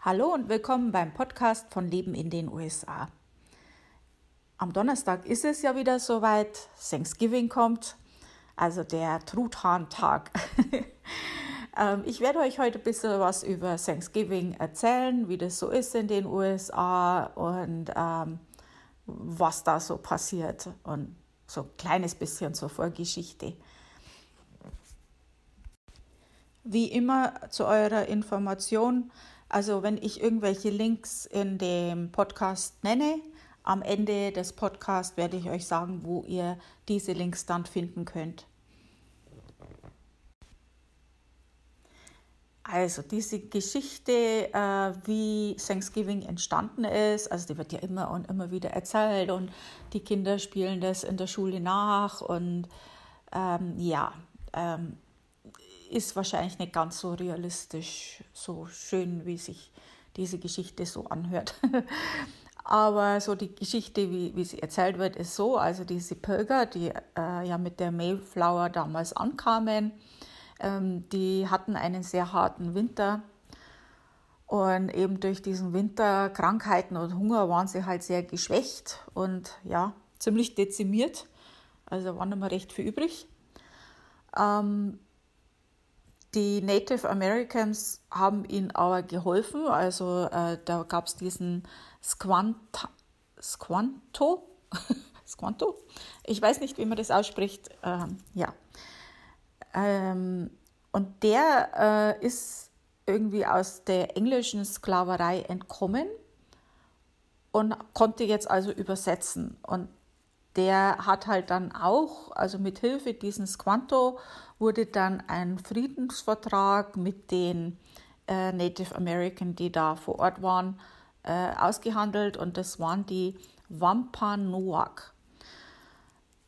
Hallo und willkommen beim Podcast von Leben in den USA. Am Donnerstag ist es ja wieder soweit, Thanksgiving kommt, also der Truthahn-Tag. Ähm, ich werde euch heute ein bisschen was über Thanksgiving erzählen, wie das so ist in den USA und ähm, was da so passiert und so ein kleines bisschen zur Vorgeschichte. Wie immer zu eurer Information, also wenn ich irgendwelche Links in dem Podcast nenne, am Ende des Podcasts werde ich euch sagen, wo ihr diese Links dann finden könnt. Also diese Geschichte, äh, wie Thanksgiving entstanden ist, also die wird ja immer und immer wieder erzählt und die Kinder spielen das in der Schule nach und ähm, ja, ähm, ist wahrscheinlich nicht ganz so realistisch, so schön, wie sich diese Geschichte so anhört. Aber so die Geschichte, wie, wie sie erzählt wird, ist so, also diese Pilger, die äh, ja mit der Mayflower damals ankamen, ähm, die hatten einen sehr harten Winter. Und eben durch diesen Winter, Krankheiten und Hunger waren sie halt sehr geschwächt und ja, ziemlich dezimiert. Also war nicht mehr recht viel übrig. Ähm, die Native Americans haben ihnen aber geholfen. Also äh, da gab es diesen Squanta, Squanto, Squanto. Ich weiß nicht, wie man das ausspricht. Ähm, ja. Ähm, und der äh, ist irgendwie aus der englischen Sklaverei entkommen und konnte jetzt also übersetzen. Und der hat halt dann auch, also mit Hilfe dieses Squanto, wurde dann ein Friedensvertrag mit den äh, Native American, die da vor Ort waren, äh, ausgehandelt und das waren die Wampanoag.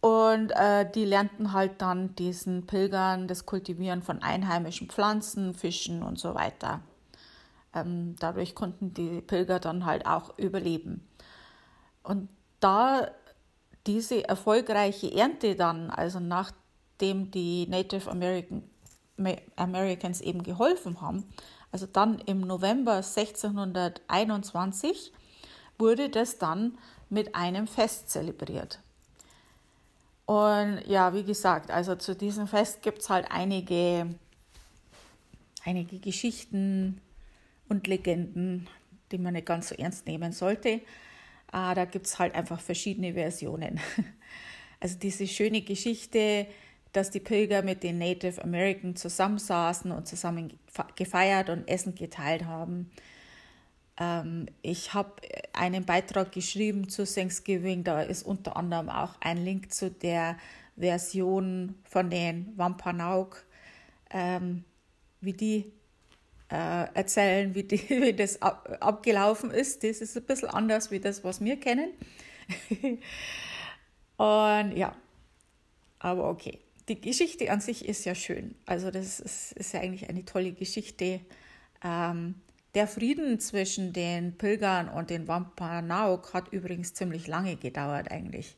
Und äh, die lernten halt dann diesen Pilgern das Kultivieren von einheimischen Pflanzen, Fischen und so weiter. Ähm, dadurch konnten die Pilger dann halt auch überleben. Und da diese erfolgreiche Ernte dann, also nach dem die Native American, Americans eben geholfen haben, also dann im November 1621, wurde das dann mit einem Fest zelebriert. Und ja, wie gesagt, also zu diesem Fest gibt es halt einige, einige Geschichten und Legenden, die man nicht ganz so ernst nehmen sollte. Ah, da gibt es halt einfach verschiedene Versionen. Also diese schöne Geschichte, dass die Pilger mit den Native American zusammensaßen und zusammen gefeiert und Essen geteilt haben. Ähm, ich habe einen Beitrag geschrieben zu Thanksgiving, da ist unter anderem auch ein Link zu der Version von den Wampanoag, ähm, wie die äh, erzählen, wie, die, wie das ab, abgelaufen ist. Das ist ein bisschen anders wie das, was wir kennen. und ja, aber okay die Geschichte an sich ist ja schön. Also das ist, ist ja eigentlich eine tolle Geschichte. Ähm, der Frieden zwischen den Pilgern und den Wampanoag hat übrigens ziemlich lange gedauert eigentlich.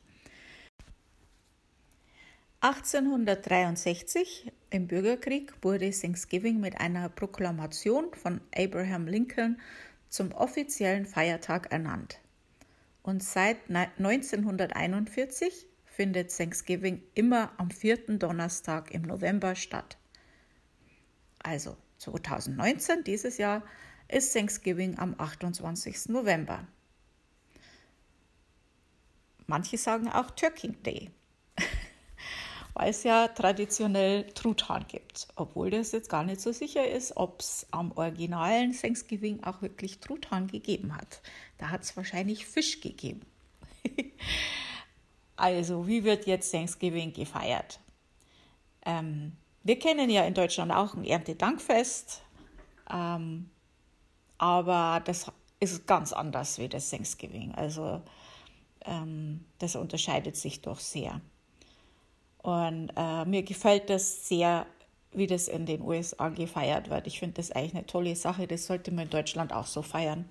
1863 im Bürgerkrieg wurde Thanksgiving mit einer Proklamation von Abraham Lincoln zum offiziellen Feiertag ernannt. Und seit 1941 findet Thanksgiving immer am vierten Donnerstag im November statt. Also 2019, dieses Jahr, ist Thanksgiving am 28. November. Manche sagen auch Turkey Day, weil es ja traditionell Truthahn gibt, obwohl das jetzt gar nicht so sicher ist, ob es am originalen Thanksgiving auch wirklich Truthahn gegeben hat. Da hat es wahrscheinlich Fisch gegeben. Also, wie wird jetzt Thanksgiving gefeiert? Ähm, wir kennen ja in Deutschland auch ein Erntedankfest, ähm, aber das ist ganz anders wie das Thanksgiving. Also, ähm, das unterscheidet sich doch sehr. Und äh, mir gefällt das sehr, wie das in den USA gefeiert wird. Ich finde das eigentlich eine tolle Sache. Das sollte man in Deutschland auch so feiern.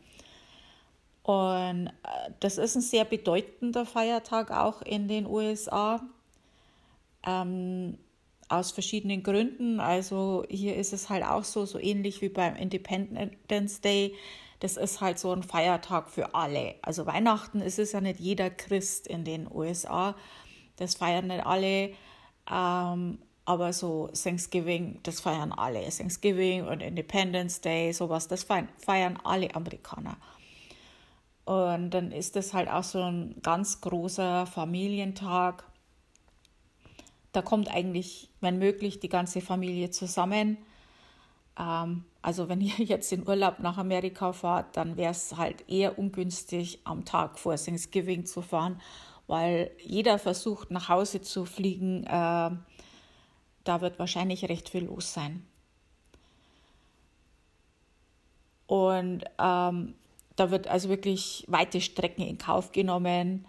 Und äh, das ist ein sehr bedeutender Feiertag auch in den USA. Ähm, aus verschiedenen Gründen. Also hier ist es halt auch so, so ähnlich wie beim Independence Day. Das ist halt so ein Feiertag für alle. Also Weihnachten ist es ja nicht jeder Christ in den USA. Das feiern nicht alle. Ähm, aber so Thanksgiving, das feiern alle. Thanksgiving und Independence Day, sowas, das feiern alle Amerikaner. Und dann ist das halt auch so ein ganz großer Familientag. Da kommt eigentlich, wenn möglich, die ganze Familie zusammen. Ähm, also wenn ihr jetzt in Urlaub nach Amerika fahrt, dann wäre es halt eher ungünstig, am Tag vor Thanksgiving zu fahren, weil jeder versucht, nach Hause zu fliegen. Äh, da wird wahrscheinlich recht viel los sein. Und ähm, da wird also wirklich weite Strecken in Kauf genommen,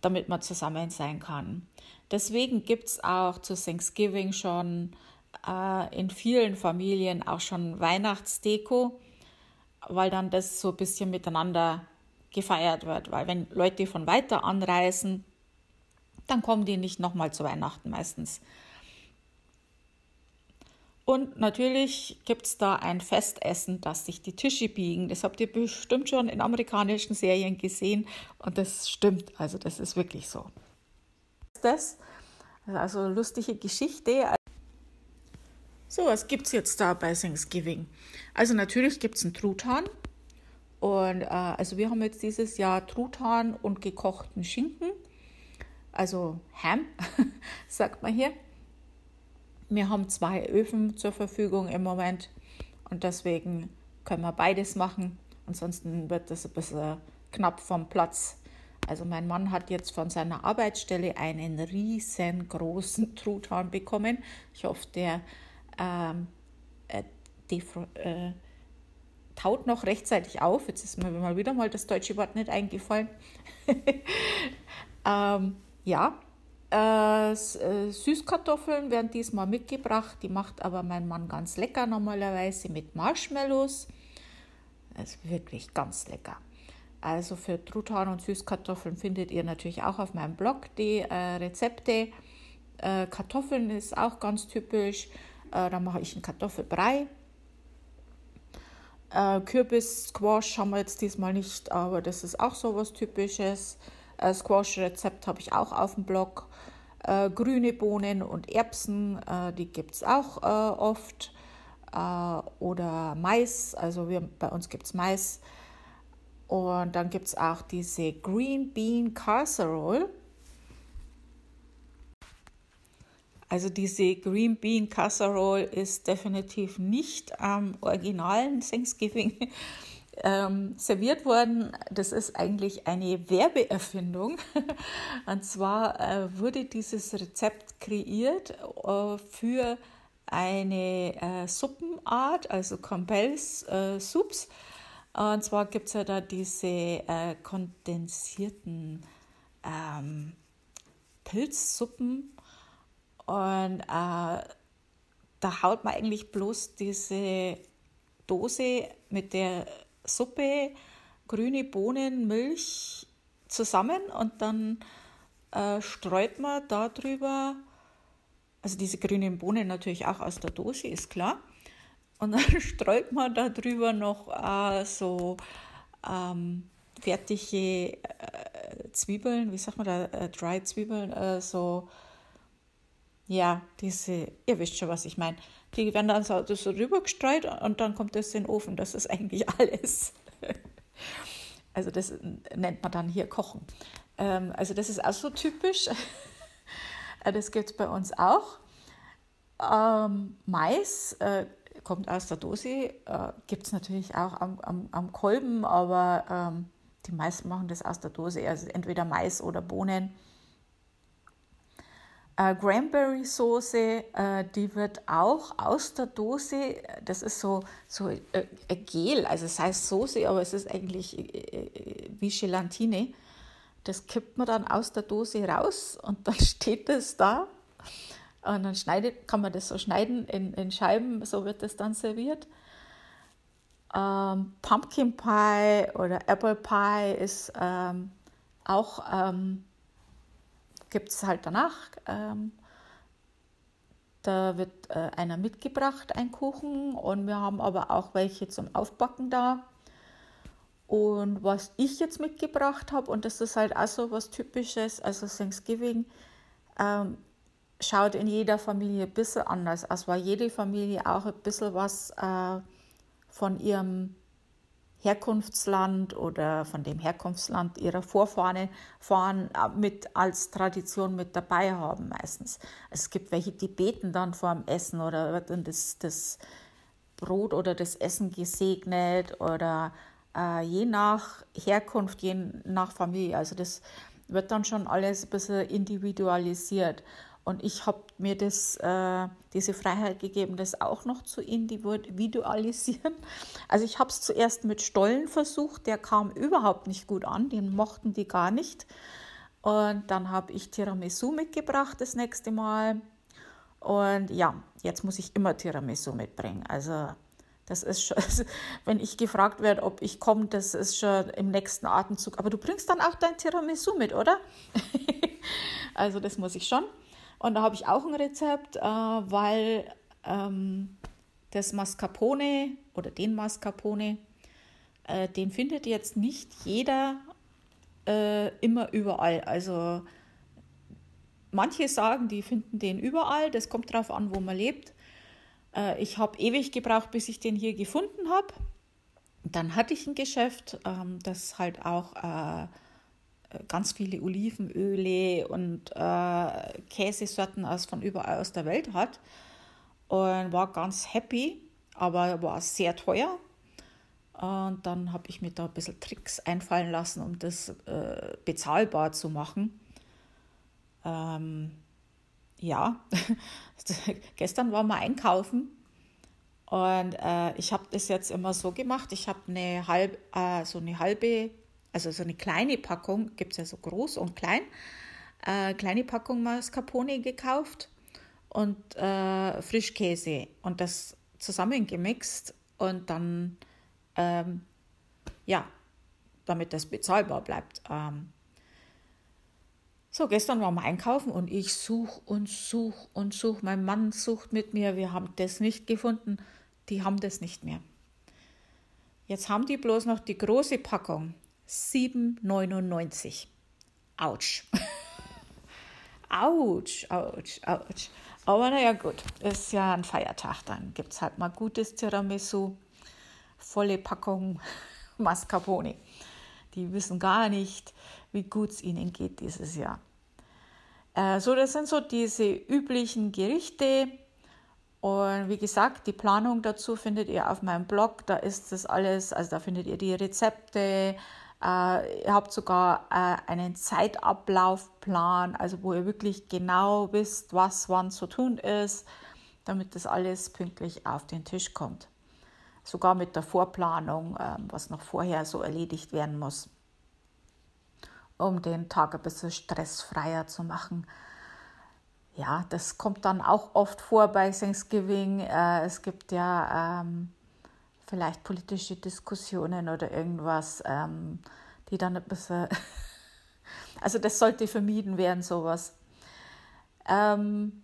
damit man zusammen sein kann. Deswegen gibt es auch zu Thanksgiving schon äh, in vielen Familien auch schon Weihnachtsdeko, weil dann das so ein bisschen miteinander gefeiert wird. Weil wenn Leute von weiter anreisen, dann kommen die nicht nochmal zu Weihnachten meistens. Und natürlich gibt es da ein Festessen, dass sich die Tische biegen. Das habt ihr bestimmt schon in amerikanischen Serien gesehen und das stimmt. Also das ist wirklich so. Das also lustige Geschichte. So, was gibt es jetzt da bei Thanksgiving? Also natürlich gibt es einen Truthahn. Und äh, also wir haben jetzt dieses Jahr Truthahn und gekochten Schinken. Also Ham, sagt man hier. Wir haben zwei Öfen zur Verfügung im Moment und deswegen können wir beides machen. Ansonsten wird das ein bisschen knapp vom Platz. Also mein Mann hat jetzt von seiner Arbeitsstelle einen riesengroßen Truthahn bekommen. Ich hoffe, der ähm, äh, äh, taut noch rechtzeitig auf. Jetzt ist mir mal wieder mal das deutsche Wort nicht eingefallen. ähm, ja, äh, äh, Süßkartoffeln werden diesmal mitgebracht, die macht aber mein Mann ganz lecker normalerweise mit Marshmallows. Das ist wirklich ganz lecker. Also für Truthahn und Süßkartoffeln findet ihr natürlich auch auf meinem Blog die äh, Rezepte. Äh, Kartoffeln ist auch ganz typisch. Äh, da mache ich einen Kartoffelbrei. Äh, Kürbis-Squash haben wir jetzt diesmal nicht, aber das ist auch so was Typisches. Squash-Rezept habe ich auch auf dem Blog. Äh, grüne Bohnen und Erbsen, äh, die gibt es auch äh, oft. Äh, oder Mais, also wir, bei uns gibt es Mais. Und dann gibt es auch diese Green Bean Casserole. Also diese Green Bean Casserole ist definitiv nicht am originalen Thanksgiving ähm, serviert worden. Das ist eigentlich eine Werbeerfindung. Und zwar äh, wurde dieses Rezept kreiert äh, für eine äh, Suppenart, also Campbell's äh, Soups. Und zwar gibt es ja da diese äh, kondensierten ähm, Pilzsuppen. Und äh, da haut man eigentlich bloß diese Dose mit der Suppe, grüne Bohnen, Milch zusammen und dann äh, streut man darüber, also diese grünen Bohnen natürlich auch aus der Dose, ist klar. Und dann streut man darüber noch äh, so ähm, fertige äh, Zwiebeln, wie sagt man da, äh, Dry Zwiebeln, äh, so, ja, diese, ihr wisst schon, was ich meine. Die werden dann so, so rübergestreut und dann kommt das in den Ofen. Das ist eigentlich alles. Also das nennt man dann hier Kochen. Ähm, also das ist auch so typisch. Äh, das gibt es bei uns auch. Ähm, Mais äh, kommt aus der Dose, äh, gibt es natürlich auch am, am, am Kolben, aber ähm, die meisten machen das aus der Dose, also entweder Mais oder Bohnen. Äh, Cranberry Soße, äh, die wird auch aus der Dose, das ist so, so äh, Gel, also es heißt Soße, aber es ist eigentlich äh, äh, wie Gelatine. Das kippt man dann aus der Dose raus und dann steht es da. Und dann schneidet, kann man das so schneiden in, in Scheiben, so wird das dann serviert. Ähm, Pumpkin Pie oder Apple Pie ist ähm, auch ähm, gibt es halt danach. Ähm, Da wird äh, einer mitgebracht, ein Kuchen. Und wir haben aber auch welche zum Aufbacken da. Und was ich jetzt mitgebracht habe, und das ist halt auch so was Typisches, also Thanksgiving, ähm, schaut in jeder Familie ein bisschen anders aus, weil jede Familie auch ein bisschen was äh, von ihrem Herkunftsland oder von dem Herkunftsland ihrer Vorfahren fahren, äh, mit als Tradition mit dabei haben meistens. Es gibt welche, die beten dann vor dem Essen oder wird dann das, das Brot oder das Essen gesegnet oder äh, je nach Herkunft, je nach Familie. Also das wird dann schon alles ein bisschen individualisiert. Und ich habe mir das, äh, diese Freiheit gegeben, das auch noch zu individualisieren. Also ich habe es zuerst mit Stollen versucht, der kam überhaupt nicht gut an, den mochten die gar nicht. Und dann habe ich Tiramisu mitgebracht das nächste Mal. Und ja, jetzt muss ich immer Tiramisu mitbringen. Also das ist schon, wenn ich gefragt werde, ob ich komme, das ist schon im nächsten Atemzug. Aber du bringst dann auch dein Tiramisu mit, oder? also das muss ich schon. Und da habe ich auch ein Rezept, äh, weil ähm, das Mascarpone oder den Mascarpone, äh, den findet jetzt nicht jeder äh, immer überall. Also manche sagen, die finden den überall. Das kommt darauf an, wo man lebt. Äh, ich habe ewig gebraucht, bis ich den hier gefunden habe. Dann hatte ich ein Geschäft, ähm, das halt auch äh, ganz viele Olivenöle und äh, Käsesorten aus von überall aus der Welt hat und war ganz happy, aber war sehr teuer. Und dann habe ich mir da ein bisschen Tricks einfallen lassen, um das äh, bezahlbar zu machen. Ähm, ja, gestern waren wir einkaufen und äh, ich habe das jetzt immer so gemacht. Ich habe eine halb, äh, so eine halbe also so eine kleine Packung, gibt es ja so groß und klein, äh, kleine Packung Mascarpone gekauft und äh, Frischkäse und das zusammengemixt und dann, ähm, ja, damit das bezahlbar bleibt. Ähm, so, gestern waren wir einkaufen und ich suche und suche und suche. Mein Mann sucht mit mir, wir haben das nicht gefunden. Die haben das nicht mehr. Jetzt haben die bloß noch die große Packung 7,99. Autsch. Autsch, Autsch, Autsch. Aber naja, gut, ist ja ein Feiertag, dann gibt es halt mal gutes Tiramisu, volle Packung Mascarpone. Die wissen gar nicht, wie gut es ihnen geht dieses Jahr. Äh, so, das sind so diese üblichen Gerichte. Und wie gesagt, die Planung dazu findet ihr auf meinem Blog. Da ist das alles, also da findet ihr die Rezepte, äh, ihr habt sogar äh, einen Zeitablaufplan, also wo ihr wirklich genau wisst, was wann zu tun ist, damit das alles pünktlich auf den Tisch kommt. Sogar mit der Vorplanung, äh, was noch vorher so erledigt werden muss, um den Tag ein bisschen stressfreier zu machen. Ja, das kommt dann auch oft vor bei Thanksgiving. Äh, es gibt ja ähm, vielleicht politische Diskussionen oder irgendwas, ähm, die dann ein bisschen. also, das sollte vermieden werden, sowas. Ähm,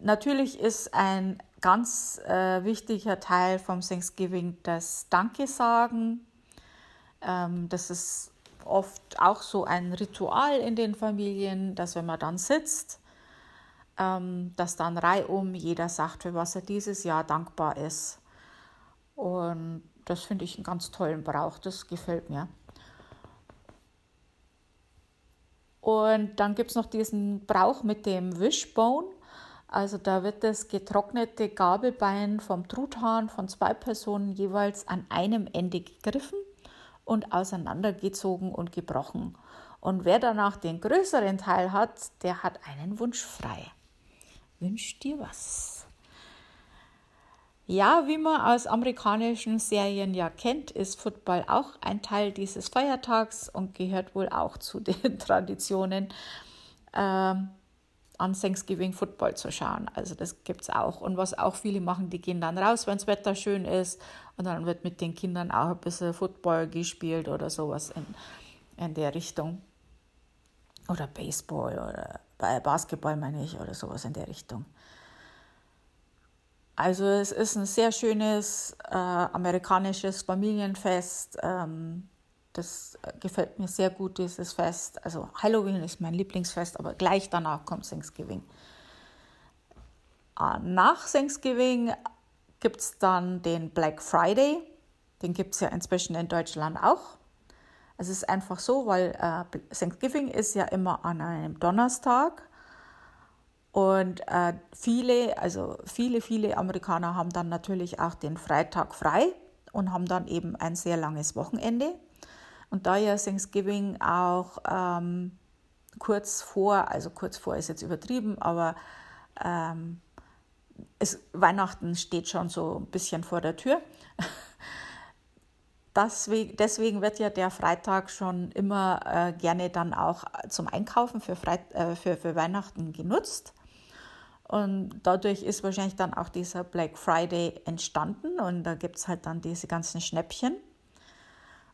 natürlich ist ein ganz äh, wichtiger Teil vom Thanksgiving das Danke sagen. Ähm, das ist oft auch so ein Ritual in den Familien, dass wenn man dann sitzt, ähm, dass dann reihum jeder sagt, für was er dieses Jahr dankbar ist. Und das finde ich einen ganz tollen Brauch, das gefällt mir. Und dann gibt es noch diesen Brauch mit dem Wishbone. Also da wird das getrocknete Gabelbein vom Truthahn von zwei Personen jeweils an einem Ende gegriffen und auseinandergezogen und gebrochen. Und wer danach den größeren Teil hat, der hat einen Wunsch frei. Wünsch dir was. Ja, wie man aus amerikanischen Serien ja kennt, ist Football auch ein Teil dieses Feiertags und gehört wohl auch zu den Traditionen, ähm, an Thanksgiving Football zu schauen. Also das gibt es auch. Und was auch viele machen, die gehen dann raus, wenn das Wetter schön ist und dann wird mit den Kindern auch ein bisschen Football gespielt oder sowas in, in der Richtung. Oder Baseball oder Basketball meine ich oder sowas in der Richtung. Also es ist ein sehr schönes äh, amerikanisches Familienfest. Ähm, das gefällt mir sehr gut, dieses Fest. Also Halloween ist mein Lieblingsfest, aber gleich danach kommt Thanksgiving. Äh, nach Thanksgiving gibt es dann den Black Friday. Den gibt es ja inzwischen in Deutschland auch. Es ist einfach so, weil äh, Thanksgiving ist ja immer an einem Donnerstag und äh, viele, also viele, viele Amerikaner haben dann natürlich auch den Freitag frei und haben dann eben ein sehr langes Wochenende. Und da ja Thanksgiving auch ähm, kurz vor, also kurz vor ist jetzt übertrieben, aber ähm, es, Weihnachten steht schon so ein bisschen vor der Tür. Deswegen, deswegen wird ja der Freitag schon immer äh, gerne dann auch zum Einkaufen für, Freit äh, für, für Weihnachten genutzt. Und dadurch ist wahrscheinlich dann auch dieser Black Friday entstanden und da gibt es halt dann diese ganzen Schnäppchen.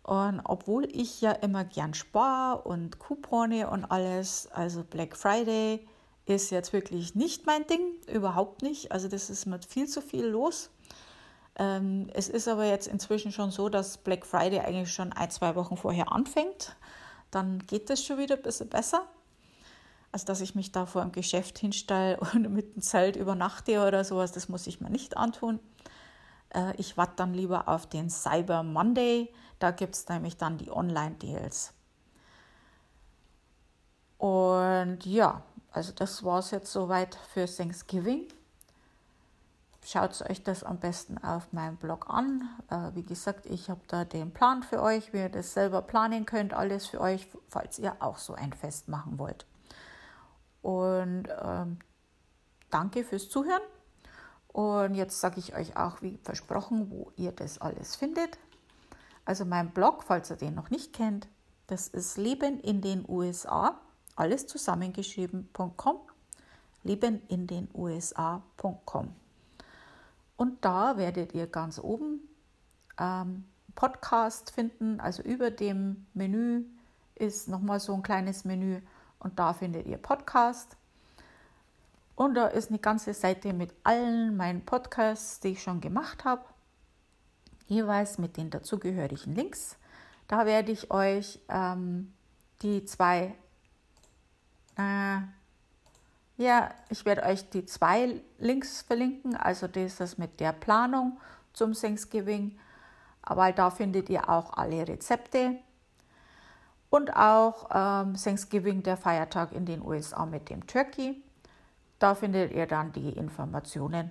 Und obwohl ich ja immer gern spare und Coupone und alles, also Black Friday ist jetzt wirklich nicht mein Ding, überhaupt nicht. Also das ist mit viel zu viel los. Ähm, es ist aber jetzt inzwischen schon so, dass Black Friday eigentlich schon ein, zwei Wochen vorher anfängt. Dann geht es schon wieder ein bisschen besser. Also, dass ich mich da vor dem Geschäft hinstelle und mit dem Zelt übernachte oder sowas, das muss ich mir nicht antun. Äh, ich warte dann lieber auf den Cyber Monday. Da gibt es nämlich dann die Online-Deals. Und ja, also das war es jetzt soweit für Thanksgiving. Schaut euch das am besten auf meinem Blog an. Äh, wie gesagt, ich habe da den Plan für euch, wie ihr das selber planen könnt, alles für euch, falls ihr auch so ein Fest machen wollt. Und ähm, danke fürs Zuhören. Und jetzt sage ich euch auch, wie versprochen, wo ihr das alles findet. Also mein Blog, falls ihr den noch nicht kennt, das ist Leben in den USA, alles zusammengeschrieben.com, leben in den USA.com. Und da werdet ihr ganz oben ähm, Podcast finden. Also über dem Menü ist nochmal so ein kleines Menü und da findet ihr Podcast. Und da ist eine ganze Seite mit allen meinen Podcasts, die ich schon gemacht habe, jeweils mit den dazugehörigen Links. Da werde ich euch ähm, die zwei äh, ja, ich werde euch die zwei Links verlinken, also das mit der Planung zum Thanksgiving, weil da findet ihr auch alle Rezepte und auch ähm, Thanksgiving, der Feiertag in den USA mit dem Turkey. Da findet ihr dann die Informationen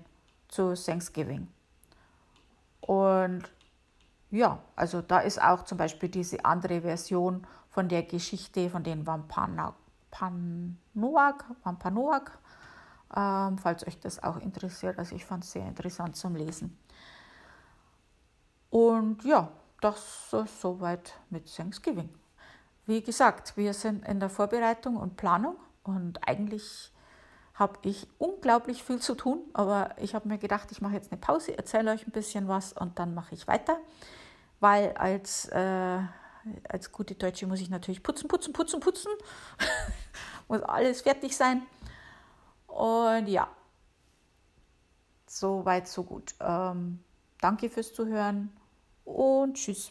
zu Thanksgiving. Und ja, also da ist auch zum Beispiel diese andere Version von der Geschichte von den Wampanoag, Wampanoag ähm, falls euch das auch interessiert. Also ich fand es sehr interessant zum Lesen. Und ja, das ist soweit mit Thanksgiving. Wie gesagt, wir sind in der Vorbereitung und Planung und eigentlich habe ich unglaublich viel zu tun, aber ich habe mir gedacht, ich mache jetzt eine Pause, erzähle euch ein bisschen was und dann mache ich weiter, weil als äh, als gute Deutsche muss ich natürlich putzen, putzen, putzen, putzen. muss alles fertig sein. Und ja, so weit, so gut. Ähm, danke fürs Zuhören und tschüss.